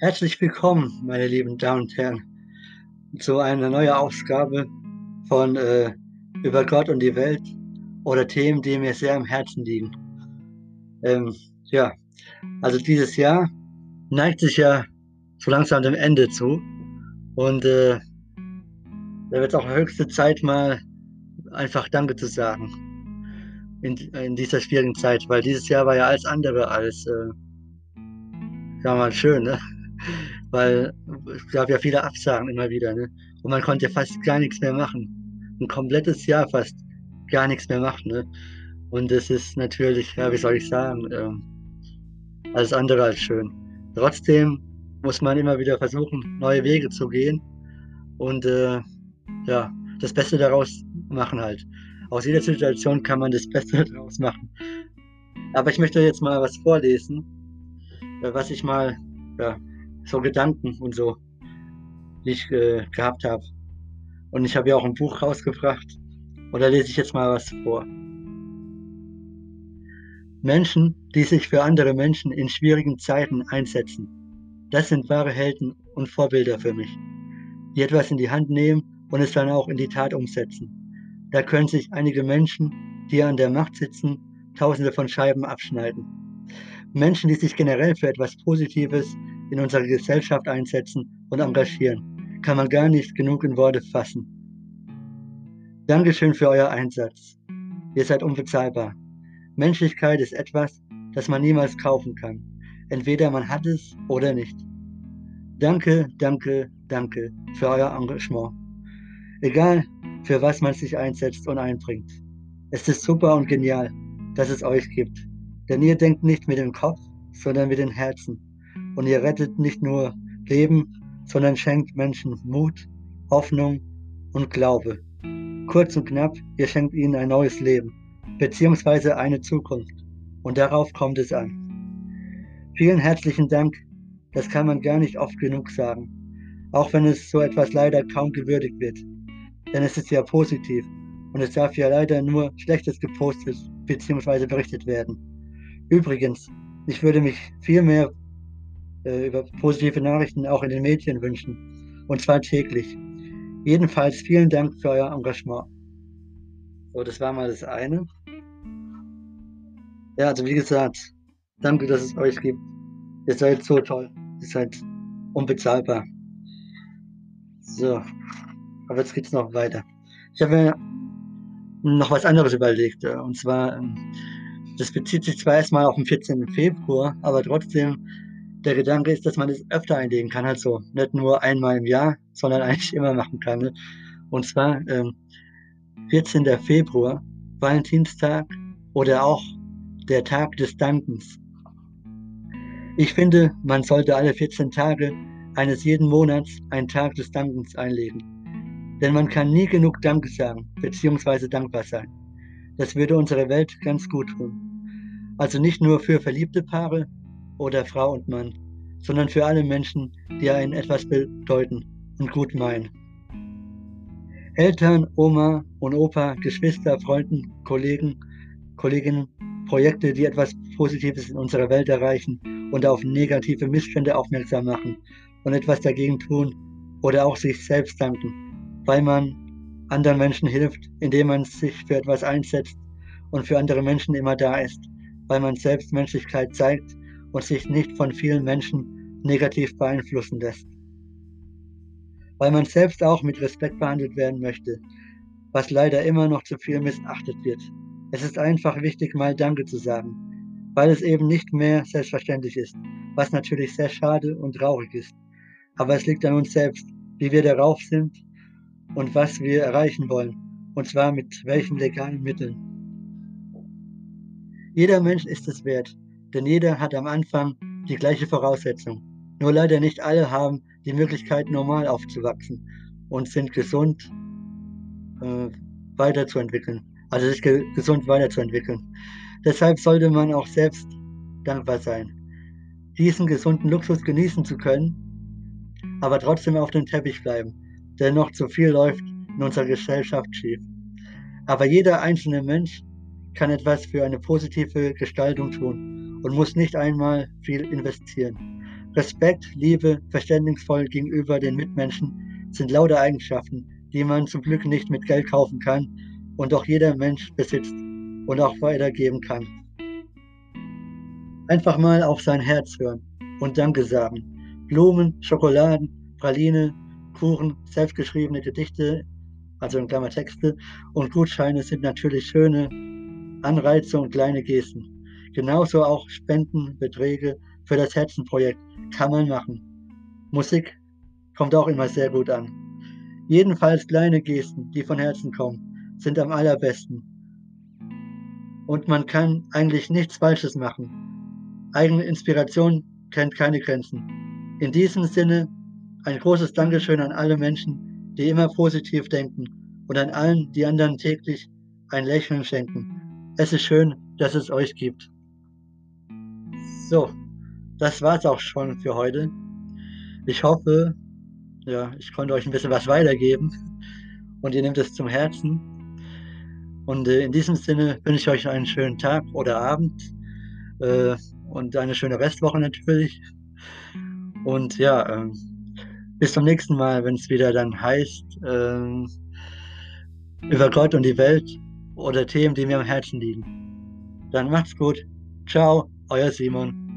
Herzlich willkommen, meine lieben Damen und Herren, zu einer neuen Ausgabe von äh, Über Gott und die Welt oder Themen, die mir sehr am Herzen liegen. Ähm, ja, also dieses Jahr neigt sich ja so langsam dem Ende zu und äh, da wird es auch höchste Zeit, mal einfach Danke zu sagen in, in dieser schwierigen Zeit, weil dieses Jahr war ja alles andere als, äh, sagen wir mal, schön, ne? Weil es gab ja viele Absagen immer wieder. Ne? Und man konnte fast gar nichts mehr machen. Ein komplettes Jahr fast gar nichts mehr machen. Ne? Und es ist natürlich, ja, wie soll ich sagen, ähm, alles andere als schön. Trotzdem muss man immer wieder versuchen, neue Wege zu gehen und äh, ja, das Beste daraus machen halt. Aus jeder Situation kann man das Beste daraus machen. Aber ich möchte jetzt mal was vorlesen, äh, was ich mal ja, so Gedanken und so, die ich äh, gehabt habe. Und ich habe ja auch ein Buch rausgebracht. Und da lese ich jetzt mal was vor. Menschen, die sich für andere Menschen in schwierigen Zeiten einsetzen. Das sind wahre Helden und Vorbilder für mich, die etwas in die Hand nehmen und es dann auch in die Tat umsetzen. Da können sich einige Menschen, die an der Macht sitzen, tausende von Scheiben abschneiden. Menschen, die sich generell für etwas Positives in unserer Gesellschaft einsetzen und engagieren, kann man gar nicht genug in Worte fassen. Dankeschön für euer Einsatz. Ihr seid unbezahlbar. Menschlichkeit ist etwas, das man niemals kaufen kann. Entweder man hat es oder nicht. Danke, danke, danke für euer Engagement. Egal, für was man sich einsetzt und einbringt. Es ist super und genial, dass es euch gibt. Denn ihr denkt nicht mit dem Kopf, sondern mit dem Herzen. Und ihr rettet nicht nur Leben, sondern schenkt Menschen Mut, Hoffnung und Glaube. Kurz und knapp, ihr schenkt ihnen ein neues Leben, beziehungsweise eine Zukunft. Und darauf kommt es an. Vielen herzlichen Dank, das kann man gar nicht oft genug sagen, auch wenn es so etwas leider kaum gewürdigt wird. Denn es ist ja positiv und es darf ja leider nur Schlechtes gepostet bzw. berichtet werden. Übrigens, ich würde mich viel mehr über positive Nachrichten auch in den Medien wünschen. Und zwar täglich. Jedenfalls vielen Dank für euer Engagement. So, das war mal das eine. Ja, also wie gesagt, danke, dass es euch gibt. Ihr seid so toll. Ihr seid unbezahlbar. So, aber jetzt geht es noch weiter. Ich habe mir noch was anderes überlegt. Äh, und zwar, ähm, das bezieht sich zwar erstmal auf den 14. Februar, aber trotzdem der Gedanke ist, dass man es öfter einlegen kann, also nicht nur einmal im Jahr, sondern eigentlich immer machen kann. Ne? Und zwar ähm, 14. Februar, Valentinstag oder auch der Tag des Dankens. Ich finde, man sollte alle 14 Tage eines jeden Monats einen Tag des Dankens einlegen. Denn man kann nie genug Danke sagen bzw. dankbar sein. Das würde unsere Welt ganz gut tun. Also nicht nur für verliebte Paare, oder Frau und Mann, sondern für alle Menschen, die einen etwas bedeuten und gut meinen. Eltern, Oma und Opa, Geschwister, Freunden, Kollegen, Kolleginnen, Projekte, die etwas Positives in unserer Welt erreichen und auf negative Missstände aufmerksam machen und etwas dagegen tun oder auch sich selbst danken, weil man anderen Menschen hilft, indem man sich für etwas einsetzt und für andere Menschen immer da ist, weil man selbst Menschlichkeit zeigt und sich nicht von vielen Menschen negativ beeinflussen lässt. Weil man selbst auch mit Respekt behandelt werden möchte, was leider immer noch zu viel missachtet wird. Es ist einfach wichtig, mal Danke zu sagen, weil es eben nicht mehr selbstverständlich ist, was natürlich sehr schade und traurig ist. Aber es liegt an uns selbst, wie wir darauf sind und was wir erreichen wollen, und zwar mit welchen legalen Mitteln. Jeder Mensch ist es wert, denn jeder hat am Anfang die gleiche Voraussetzung. Nur leider nicht alle haben die Möglichkeit, normal aufzuwachsen und sind gesund äh, weiterzuentwickeln, also sich ge gesund weiterzuentwickeln. Deshalb sollte man auch selbst dankbar sein, diesen gesunden Luxus genießen zu können, aber trotzdem auf dem Teppich bleiben, denn noch zu viel läuft in unserer Gesellschaft schief. Aber jeder einzelne Mensch kann etwas für eine positive Gestaltung tun und muss nicht einmal viel investieren. Respekt, Liebe, verständnisvoll gegenüber den Mitmenschen sind lauter Eigenschaften, die man zum Glück nicht mit Geld kaufen kann und auch jeder Mensch besitzt und auch weitergeben kann. Einfach mal auf sein Herz hören und Danke sagen. Blumen, Schokoladen, Praline, Kuchen, selbstgeschriebene Gedichte, also in Klammer Texte und Gutscheine sind natürlich schöne Anreize und kleine Gesten. Genauso auch Spendenbeträge für das Herzenprojekt kann man machen. Musik kommt auch immer sehr gut an. Jedenfalls kleine Gesten, die von Herzen kommen, sind am allerbesten. Und man kann eigentlich nichts Falsches machen. Eigene Inspiration kennt keine Grenzen. In diesem Sinne ein großes Dankeschön an alle Menschen, die immer positiv denken und an allen, die anderen täglich ein Lächeln schenken. Es ist schön, dass es euch gibt. So, das war's auch schon für heute. Ich hoffe, ja, ich konnte euch ein bisschen was weitergeben und ihr nehmt es zum Herzen. Und äh, in diesem Sinne wünsche ich euch einen schönen Tag oder Abend äh, und eine schöne Restwoche natürlich. Und ja, äh, bis zum nächsten Mal, wenn es wieder dann heißt, ähm, über Gott und die Welt oder Themen, die mir am Herzen liegen. Dann macht's gut. Ciao, euer Simon.